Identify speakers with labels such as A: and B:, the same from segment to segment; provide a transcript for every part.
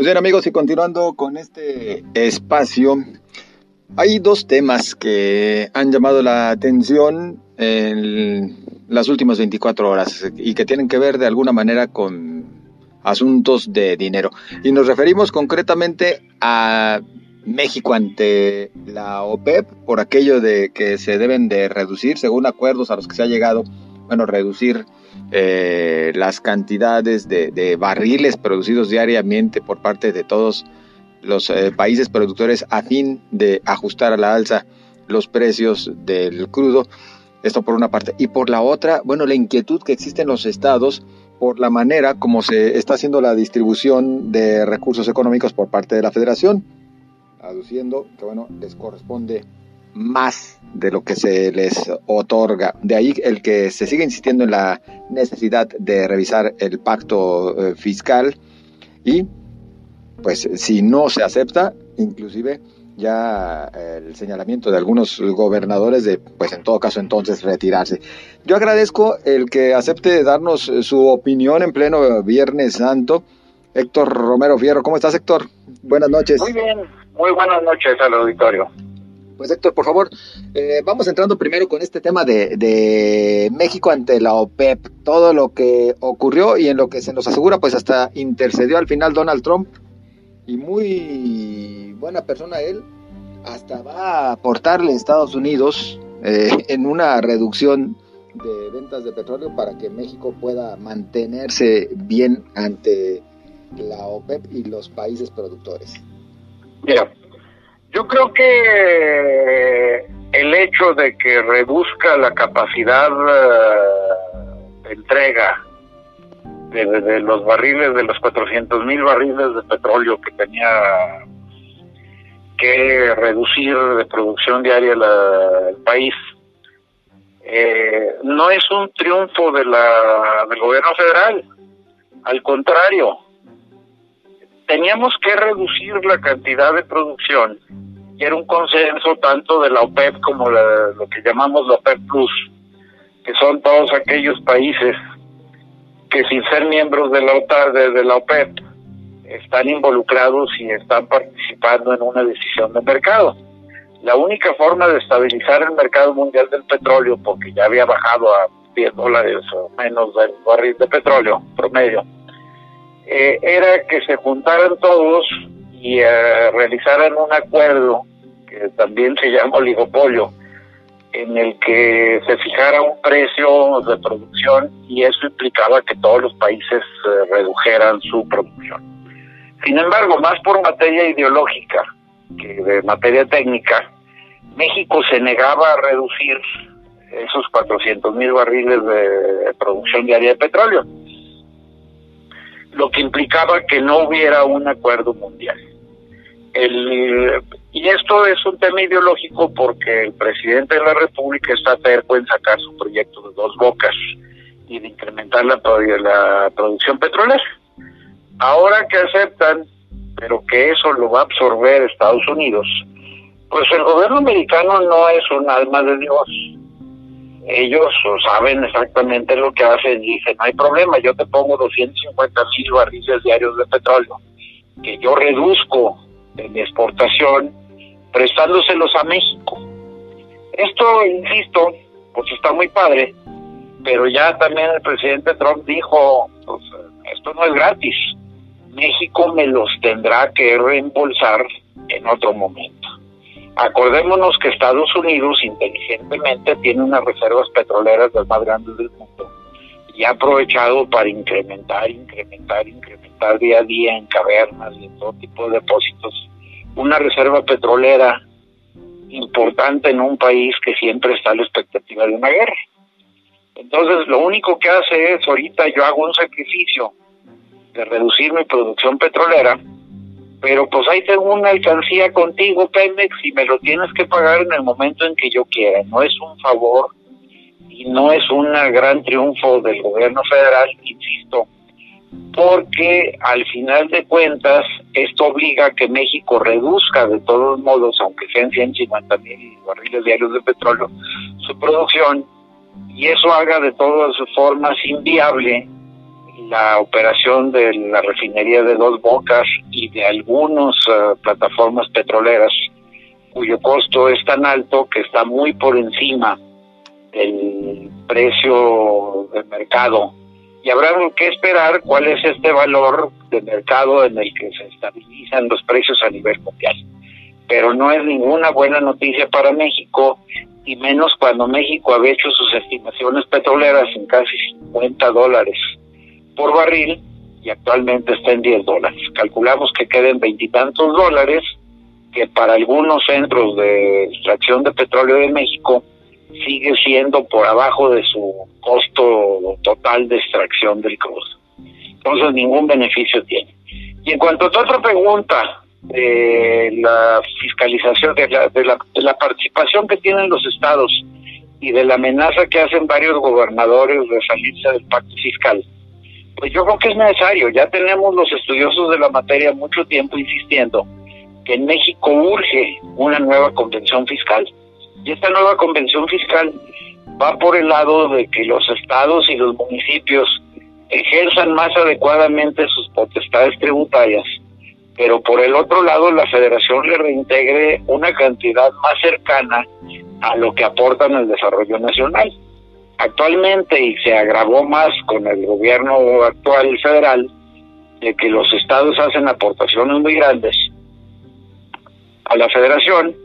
A: Pues bien amigos, y continuando con este espacio, hay dos temas que han llamado la atención en las últimas 24 horas y que tienen que ver de alguna manera con asuntos de dinero. Y nos referimos concretamente a México ante la OPEP por aquello de que se deben de reducir, según acuerdos a los que se ha llegado, bueno, reducir eh, las cantidades de, barriles producidos diariamente por parte de todos los eh, países productores a fin de ajustar a la alza los precios del crudo. Esto por una parte. Y por la otra, bueno, la inquietud que existe en los estados por la manera como se está haciendo la distribución de recursos económicos por parte de la federación, aduciendo que, bueno, les corresponde más de lo que se les otorga. De ahí el que se sigue insistiendo en la necesidad de revisar el pacto eh, fiscal y pues si no se acepta, inclusive ya el señalamiento de algunos gobernadores de, pues en todo caso entonces retirarse. Yo agradezco el que acepte darnos su opinión en pleno Viernes Santo. Héctor Romero Fierro, ¿cómo estás Héctor? Buenas noches.
B: Muy bien, muy buenas noches al auditorio.
A: Pues Héctor, por favor, eh, vamos entrando primero con este tema de, México ante la OPEP, todo lo que ocurrió y en lo que se nos asegura, pues hasta intercedió al final Donald Trump. Y muy buena persona él, hasta va a aportarle a Estados Unidos eh, en una reducción de ventas de petróleo para que México pueda mantenerse bien ante la OPEP y los países productores.
B: Mira, yo creo que el hecho de que reduzca la capacidad eh, de entrega de, los barriles, de los 400 mil barriles de petróleo que tenía que reducir de producción diaria el país, eh, no es un triunfo de la, del gobierno federal, al contrario, teníamos que reducir la cantidad de producción y era un consenso tanto de la OPEP como lo que llamamos la OPEP Plus, que son todos aquellos países que sin ser miembros de la OTAN, de, la OPEP, están involucrados y están participando en una decisión de mercado. La única forma de estabilizar el mercado mundial del petróleo, porque ya había bajado a 10 dólares o menos del barril de petróleo promedio, eh, era que se juntaran todos y eh, realizaran un acuerdo que también se llama oligopolio, en el que se fijara un precio de producción y eso implicaba que todos los países eh, redujeran su producción. Sin embargo, más por materia ideológica que de materia técnica, México se negaba a reducir esos 400 mil barriles de producción diaria de petróleo lo que implicaba que no hubiera un acuerdo mundial. El, y esto es un tema ideológico porque el presidente de la República está terco en sacar su proyecto de dos bocas y de incrementar la, la producción petrolera. Ahora que aceptan, pero que eso lo va a absorber Estados Unidos, pues el gobierno americano no es un alma de Dios ellos saben exactamente lo que hacen y dicen, no hay problema, yo te pongo 250 mil barriles diarios de petróleo, que yo reduzco en mi exportación, prestándoselos a México. Esto, insisto, pues está muy padre, pero ya también el presidente Trump dijo, pues, esto no es gratis, México me los tendrá que reembolsar en otro momento. Acordémonos que Estados Unidos inteligentemente tiene unas reservas petroleras las más grandes del mundo y ha aprovechado para incrementar, incrementar, incrementar día a día en cavernas y en todo tipo de depósitos una reserva petrolera importante en un país que siempre está a la expectativa de una guerra. Entonces, lo único que hace es, ahorita yo hago un sacrificio de reducir mi producción petrolera, pero pues ahí tengo una alcancía contigo, Pemex, y me lo tienes que pagar en el momento en que yo quiera. No es un favor y no es un gran triunfo del gobierno federal, insisto, porque al final de cuentas esto obliga a que México reduzca de todos modos, aunque sean 150 mil barriles diarios de petróleo, su producción y eso haga de todas formas inviable la operación de la refinería de Dos Bocas y de algunas eh, plataformas petroleras cuyo costo es tan alto que está muy por encima del precio de mercado. Y habrá que esperar cuál es este valor de mercado en el que se estabilizan los precios a nivel mundial. Pero no es ninguna buena noticia para México, y menos cuando México había hecho sus estimaciones petroleras en casi 50 dólares por barril y actualmente está en 10 dólares. Calculamos que queden veintitantos dólares, que para algunos centros de extracción de petróleo de México sigue siendo por abajo de su costo total de extracción del crudo. Entonces ningún beneficio tiene. Y en cuanto a tu otra pregunta, de la fiscalización, de la, de la, de la participación que tienen los estados y de la amenaza que hacen varios gobernadores de salirse del pacto fiscal, pues yo creo que es necesario. Ya tenemos los estudiosos de la materia mucho tiempo insistiendo que en México urge una nueva convención fiscal. Y esta nueva convención fiscal va por el lado de que los estados y los municipios ejerzan más adecuadamente sus potestades tributarias, pero por el otro lado la federación le reintegre una cantidad más cercana a lo que aportan el desarrollo nacional. Actualmente, y se agravó más con el gobierno actual federal, de que los estados hacen aportaciones muy grandes a la federación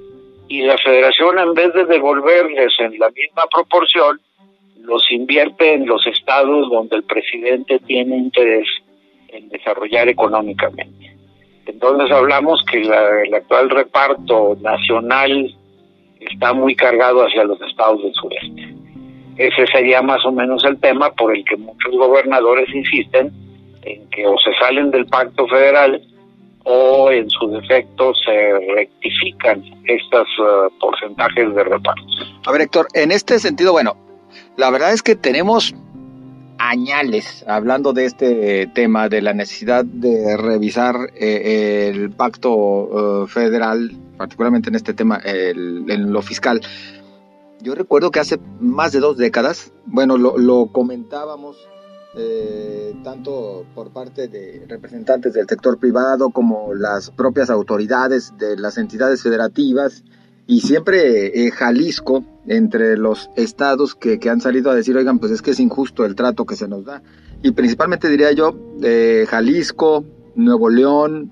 B: y la federación en vez de devolverles en la misma proporción, los invierte en los estados donde el presidente tiene interés en desarrollar económicamente. Entonces hablamos que el actual reparto nacional está muy cargado hacia los estados del sureste. Ese sería más o menos el tema por el que muchos gobernadores insisten en que o se salen del pacto federal o en su defecto se rectifican estos uh, porcentajes de reparto.
A: A ver, Héctor, en este sentido, bueno, la verdad es que tenemos añales hablando de este tema, de la necesidad de revisar eh, el pacto uh, federal, particularmente en este tema, el, en lo fiscal. Yo recuerdo que hace más de dos décadas, bueno, lo, comentábamos eh, tanto por parte de representantes del sector privado como las propias autoridades de las entidades federativas y siempre eh, Jalisco entre los estados que, han salido a decir, oigan, pues es que es injusto el trato que se nos da. Y principalmente diría yo, eh, Jalisco, Nuevo León,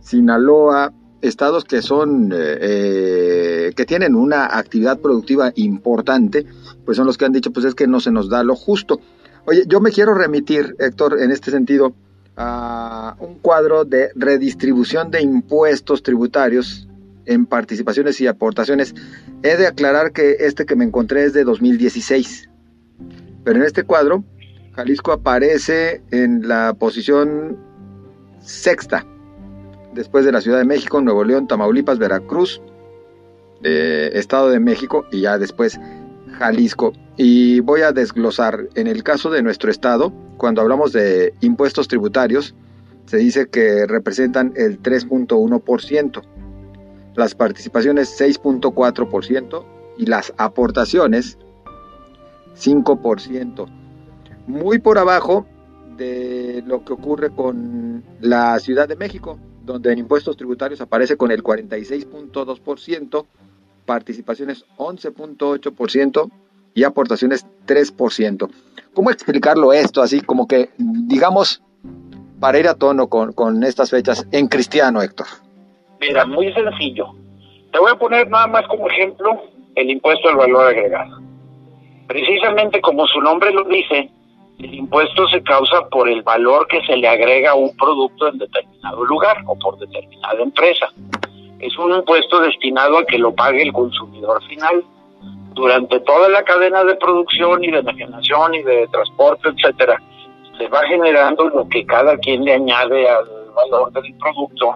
A: Sinaloa, estados que son eh, eh, que tienen una actividad productiva importante, pues son los que han dicho, pues es que no se nos da lo justo. Oye, yo me quiero remitir, Héctor, en este sentido, a un cuadro de redistribución de impuestos tributarios en participaciones y aportaciones. He de aclarar que este que me encontré es de 2016, pero en este cuadro, Jalisco aparece en la posición sexta después de la Ciudad de México, Nuevo León, Tamaulipas, Veracruz, Estado de México y ya después Jalisco. Y voy a desglosar, en el caso de nuestro estado, cuando hablamos de impuestos tributarios, se dice que representan el 3.1%, las participaciones 6.4% y las aportaciones 5%. Muy por abajo de lo que ocurre con la Ciudad de México, donde en impuestos tributarios aparece con el 46.2%, participaciones 11.8% y aportaciones 3%. ¿Cómo explicarlo esto así como que, digamos, para ir a tono con, con estas fechas en cristiano, Héctor?
B: Mira, muy sencillo. Te voy a poner nada más como ejemplo el impuesto al valor agregado. Precisamente como su nombre lo dice, el impuesto se causa por el valor que se le agrega a un producto en determinado lugar o por determinada empresa. Es un impuesto destinado a que lo pague el consumidor final. Durante toda la cadena de producción y de enajenación y de transporte, etcétera, se va generando lo que cada quien le añade al valor del producto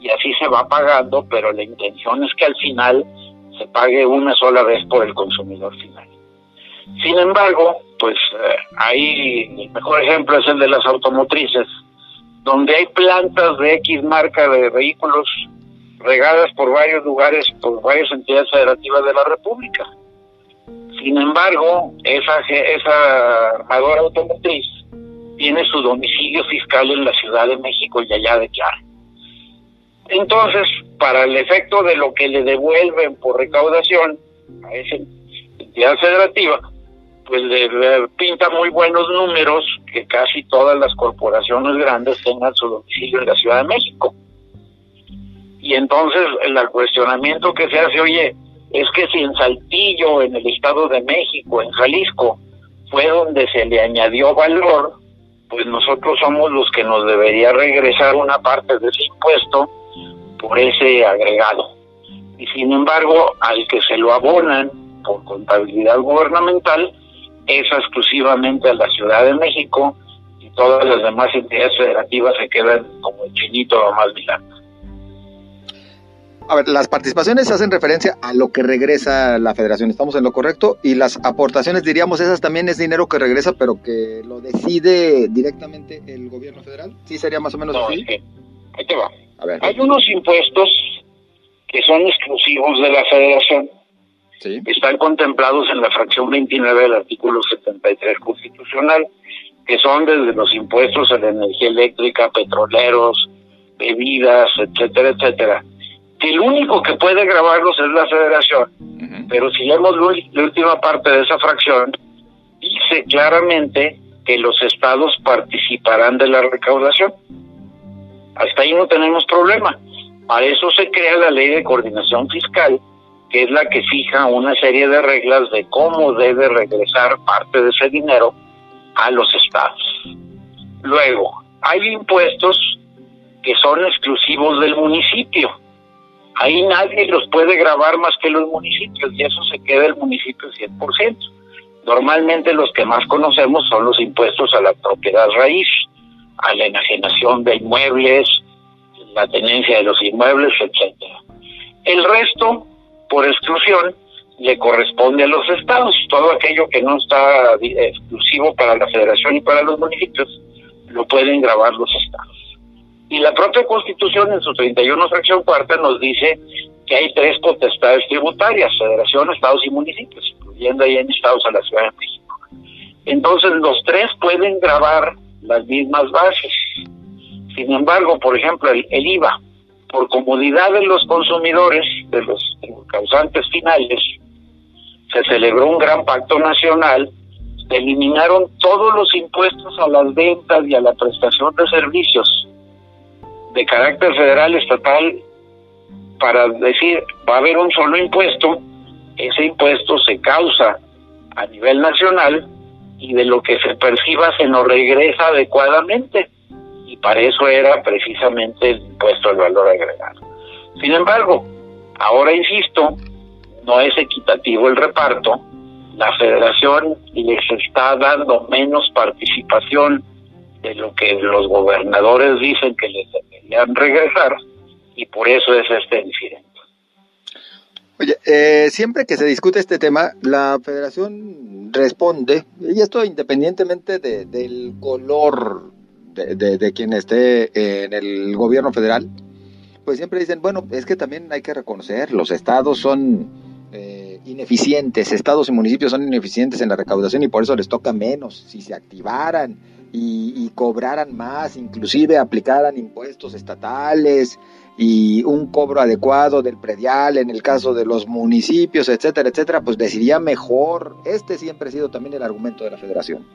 B: y así se va pagando, pero la intención es que al final se pague una sola vez por el consumidor final. Sin embargo, pues eh, ahí el mejor ejemplo es el de las automotrices, donde hay plantas de X marca de vehículos regadas por varios lugares, por varias entidades federativas de la República. Sin embargo, esa, esa armadora automotriz tiene su domicilio fiscal en la Ciudad de México y allá declara. Entonces, para el efecto de lo que le devuelven por recaudación a esa entidad federativa, pues le, pinta muy buenos números que casi todas las corporaciones grandes tengan su domicilio en la Ciudad de México. Y entonces el cuestionamiento que se hace, oye, es que si en Saltillo, en el Estado de México, en Jalisco, fue donde se le añadió valor, pues nosotros somos los que nos debería regresar una parte de ese impuesto por ese agregado. Y sin embargo, al que se lo abonan por contabilidad gubernamental es exclusivamente a la Ciudad de México y todas las demás entidades federativas se quedan como el chinito o más.
A: A ver, las participaciones hacen referencia a lo que regresa la federación, estamos en lo correcto, y las aportaciones, diríamos, esas también es dinero que regresa, pero que lo decide directamente el gobierno federal. ¿Sí sería más o menos
B: no, así? ahí te va. A ver, Hay unos impuestos que son exclusivos de la federación. ¿Sí? Están contemplados en la fracción 29 del artículo 73 constitucional, que son desde los impuestos a la energía eléctrica, petroleros, bebidas, etcétera, etcétera el único que puede grabarlos es la federación, pero si vemos la última parte de esa fracción, dice claramente que los estados participarán de la recaudación. Hasta ahí no tenemos problema. Para eso se crea la ley de coordinación fiscal, que es la que fija una serie de reglas de cómo debe regresar parte de ese dinero a los estados. Luego, hay impuestos que son exclusivos del municipio Ahí nadie los puede grabar más que los municipios y eso se queda el municipio 100%. Normalmente los que más conocemos son los impuestos a la propiedad raíz, a la enajenación de inmuebles, la tenencia de los inmuebles, etcétera. El resto, por exclusión, le corresponde a los estados. Todo aquello que no está exclusivo para la federación y para los municipios, lo pueden grabar los estados. Y la propia Constitución en su 31 fracción cuarta nos dice que hay tres potestades tributarias, federación, estados y municipios, incluyendo ahí en estados a la Ciudad de México. Entonces los tres pueden grabar las mismas bases. Sin embargo, por ejemplo, el, el IVA, por comodidad de los consumidores, de los causantes finales, se celebró un gran pacto nacional, se eliminaron todos los impuestos a las ventas y a la prestación de servicios de carácter federal, estatal, para decir, va a haber un solo impuesto, ese impuesto se causa a nivel nacional y de lo que se perciba se nos regresa adecuadamente. Y para eso era precisamente el impuesto al valor agregado. Sin embargo, ahora insisto, no es equitativo el reparto, la federación les está dando menos participación de lo que los gobernadores dicen que les deberían regresar y por eso es este incidente.
A: Oye, eh, siempre que se discute este tema, la federación responde, y esto independientemente de, del color de, de, quien esté en el gobierno federal, pues siempre dicen, bueno, es que también hay que reconocer, los estados son eh, ineficientes, estados y municipios son ineficientes en la recaudación y por eso les toca menos. Si se activaran y, cobraran más, inclusive aplicaran impuestos estatales y un cobro adecuado del predial en el caso de los municipios, etcétera, etcétera, pues decidiría mejor. Este siempre ha sido también el argumento de la federación.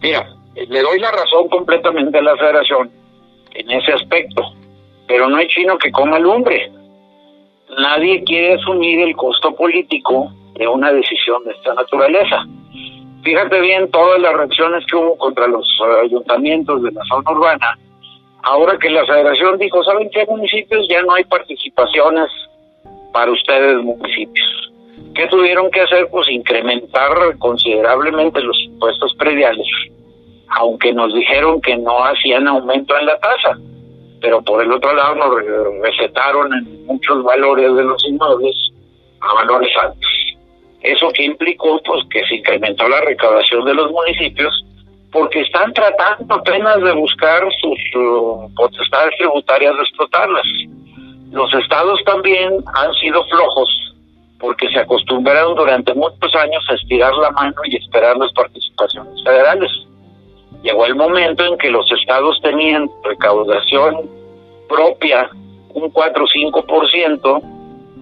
B: Mira, le doy la razón completamente a la federación en ese aspecto, pero no hay chino que coma lumbre. Nadie quiere asumir el costo político de una decisión de esta naturaleza. Fíjate bien todas las reacciones que hubo contra los ayuntamientos de la zona urbana. Ahora que la federación dijo, ¿saben qué municipios? Ya no hay participaciones para ustedes municipios. ¿Qué tuvieron que hacer? Pues incrementar considerablemente los impuestos prediales, aunque nos dijeron que no hacían aumento en la tasa, pero por el otro lado nos recetaron en muchos valores de los inmuebles a valores altos. Eso que implicó pues que se incrementó la recaudación de los municipios porque están tratando apenas de buscar sus potestades tributarias de explotarlas. Los estados también han sido flojos porque se acostumbraron durante muchos años a estirar la mano y esperar las participaciones federales. Llegó el momento en que los estados tenían recaudación propia un 4 o 5%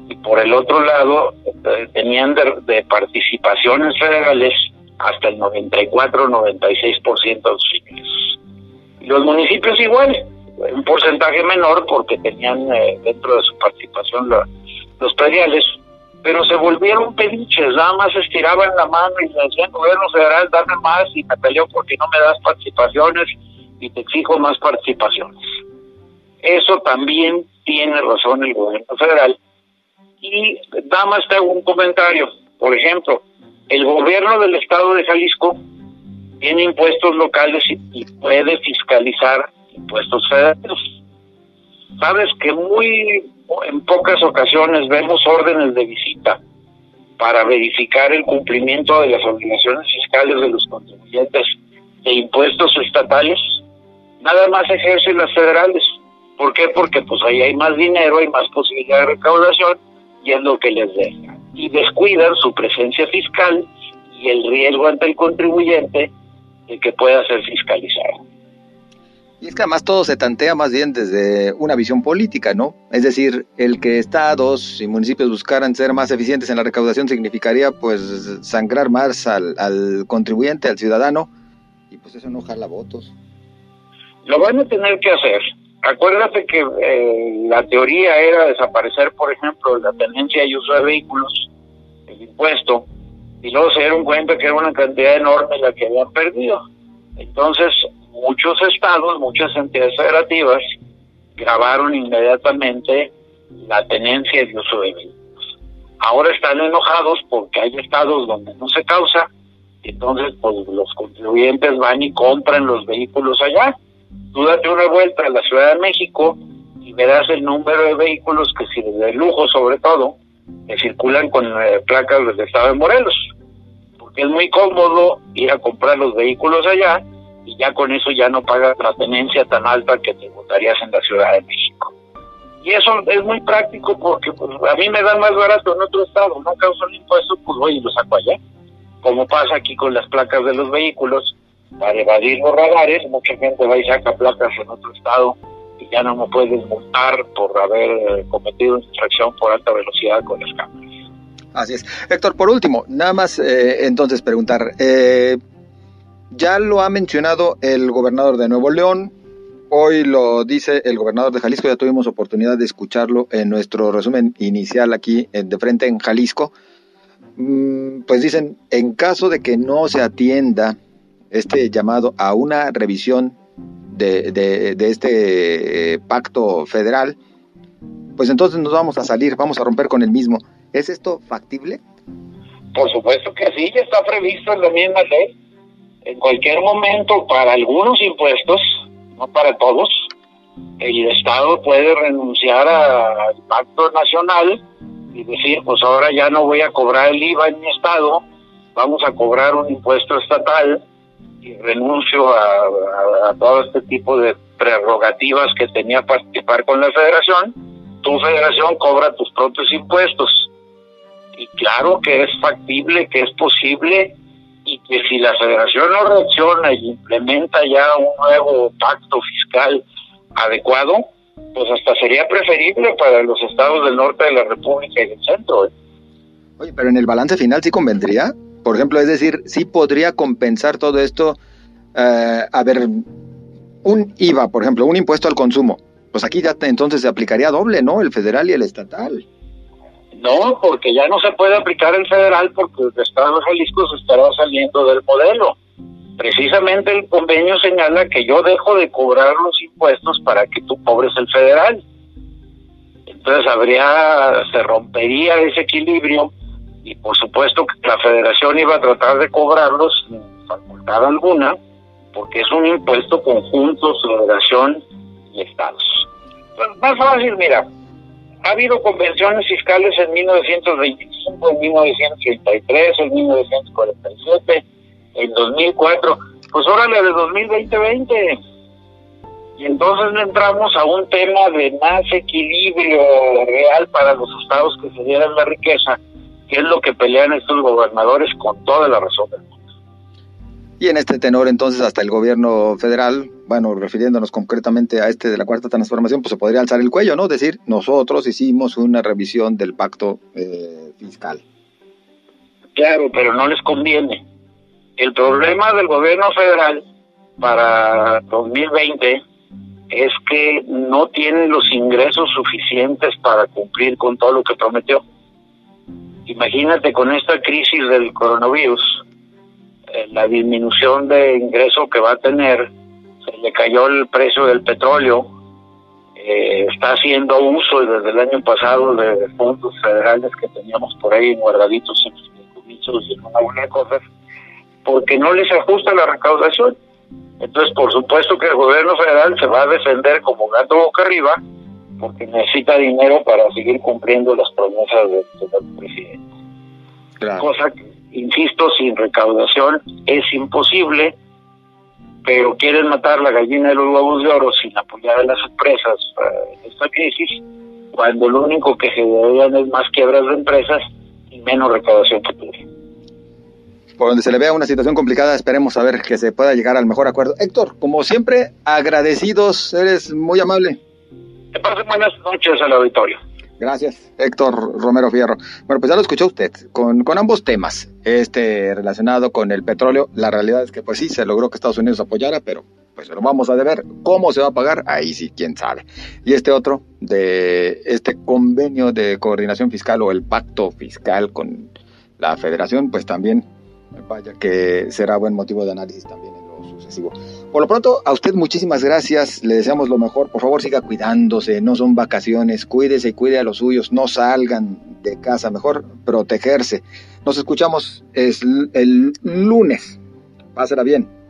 B: y por el otro lado eh, tenían de, participaciones federales hasta el 94 96% de los ingresos. Y los municipios igual, un porcentaje menor porque tenían eh, dentro de su participación los prediales, pero se volvieron pediches, nada más estiraban la mano y le decían, gobierno federal, dame más y me peleó porque no me das participaciones y te exijo más participaciones. Eso también tiene razón el gobierno federal. Y nada más te hago un comentario. Por ejemplo, el gobierno del estado de Jalisco tiene impuestos locales y, puede fiscalizar impuestos federales. Sabes que muy en pocas ocasiones vemos órdenes de visita para verificar el cumplimiento de las obligaciones fiscales de los contribuyentes de impuestos estatales, nada más ejercen las federales. ¿Por qué? Porque pues ahí hay más dinero, hay más posibilidad de recaudación y es lo que les deja. Y descuidan su presencia fiscal y el riesgo ante el contribuyente de que pueda ser fiscalizado.
A: Y es que además todo se tantea más bien desde una visión política, ¿no? Es decir, el que estados y municipios buscaran ser más eficientes en la recaudación significaría pues sangrar más al, contribuyente, al ciudadano, y pues eso no jala votos.
B: Lo van a tener que hacer. Acuérdate que eh, la teoría era desaparecer, por ejemplo, la tenencia y uso de vehículos, el impuesto, y luego se dieron cuenta que era una cantidad enorme la que habían perdido. Entonces, muchos estados, muchas entidades federativas grabaron inmediatamente la tenencia y uso de vehículos. Ahora están enojados porque hay estados donde no se causa, entonces pues los contribuyentes van y compran los vehículos allá. Tú date una vuelta a la Ciudad de México y verás el número de vehículos que si de lujo sobre todo, circulan con eh, placas del estado de Morelos. Porque es muy cómodo ir a comprar los vehículos allá y ya con eso ya no pagas la tenencia tan alta que tributarías en la Ciudad de México. Y eso es muy práctico porque pues, a mí me dan más barato en otro estado, no causo el impuesto, pues voy y lo saco allá. Como pasa aquí con las placas de los vehículos, para evadir los radares, mucha gente va y saca placas en otro estado y ya no me pueden multar por haber eh, cometido una infracción por alta velocidad con las cámaras.
A: Así es. Héctor, por último, nada más eh, entonces preguntar, eh, ya lo ha mencionado el gobernador de Nuevo León, hoy lo dice el gobernador de Jalisco, ya tuvimos oportunidad de escucharlo en nuestro resumen inicial aquí de frente en Jalisco. Mm, pues dicen, en caso de que no se atienda este llamado a una revisión de, de, este eh, pacto federal, pues entonces nos vamos a salir, vamos a romper con el mismo. ¿Es esto factible?
B: Por supuesto que sí, ya está previsto en la misma ley en cualquier momento para algunos impuestos, no para todos, el Estado puede renunciar al pacto nacional y decir, pues ahora ya no voy a cobrar el IVA en mi Estado, vamos a cobrar un impuesto estatal y renuncio a, a todo este tipo de prerrogativas que tenía participar con la federación, tu federación cobra tus propios impuestos. Y claro que es factible, que es posible y que si la federación no reacciona y implementa ya un nuevo pacto fiscal adecuado, pues hasta sería preferible para los estados del norte de la República y del centro. ¿eh?
A: Oye, pero en el balance final sí convendría, por ejemplo, es decir, sí podría compensar todo esto, eh, a ver, un IVA, por ejemplo, un impuesto al consumo, pues aquí ya entonces se aplicaría doble, ¿no? El federal y el estatal.
B: No, porque ya no se puede aplicar el federal porque el Estado de Jalisco se estará saliendo del modelo. Precisamente el convenio señala que yo dejo de cobrar los impuestos para que tú cobres el federal. Entonces habría, se rompería ese equilibrio y por supuesto que la federación iba a tratar de cobrarlos sin facultad alguna porque es un impuesto conjunto, federación y estados. Pues más fácil, mira, ha habido convenciones fiscales en 1925, en 1933, en 1947, en 2004, pues órale de 2020 Y entonces entramos a un tema de más equilibrio real para los estados que se dieran la riqueza, que es lo que pelean estos gobernadores con toda la razón del mundo.
A: Y en este tenor, entonces, hasta el gobierno federal, bueno, refiriéndonos concretamente a este de la cuarta transformación, pues se podría alzar el cuello, ¿no? Decir, nosotros hicimos una revisión del pacto eh, fiscal.
B: Claro, pero no les conviene. El problema del gobierno federal para 2020 es que no tiene los ingresos suficientes para cumplir con todo lo que prometió. Imagínate con esta crisis del coronavirus, eh, la disminución de ingreso que va a tener, se le cayó el precio del petróleo, eh, está haciendo uso desde el año pasado de fondos federales que teníamos por ahí guardaditos en los y en una cosas, porque no les ajusta la recaudación. Entonces, por supuesto que el gobierno federal se va a defender como gato boca arriba, porque necesita dinero para seguir cumpliendo las promesas del presidente. Cosa que insisto, sin recaudación es imposible, pero quieren matar la gallina de los huevos de oro sin apoyar a las empresas en esta crisis, cuando lo único que se deberían es más quiebras de empresas y menos recaudación que tienen.
A: Por donde se le vea una situación complicada, esperemos a ver que se pueda llegar al mejor acuerdo. Héctor, como siempre, agradecidos, eres muy amable.
B: Que pasen buenas noches al auditorio.
A: Gracias, Héctor Romero Fierro. Bueno, pues ya lo escuchó usted, con, con ambos temas, este relacionado con el petróleo, la realidad es que pues sí, se logró que Estados Unidos apoyara, pero pues lo vamos a deber. ¿Cómo se va a pagar? Ahí sí, quién sabe. Y este otro, de este convenio de coordinación fiscal o el pacto fiscal con la federación, pues también vaya que será buen motivo de análisis también en lo sucesivo. Por lo pronto, a usted muchísimas gracias, le deseamos lo mejor, por favor siga cuidándose, no son vacaciones, cuídese y cuide a los suyos, no salgan de casa, mejor protegerse. Nos escuchamos el lunes, pásela bien.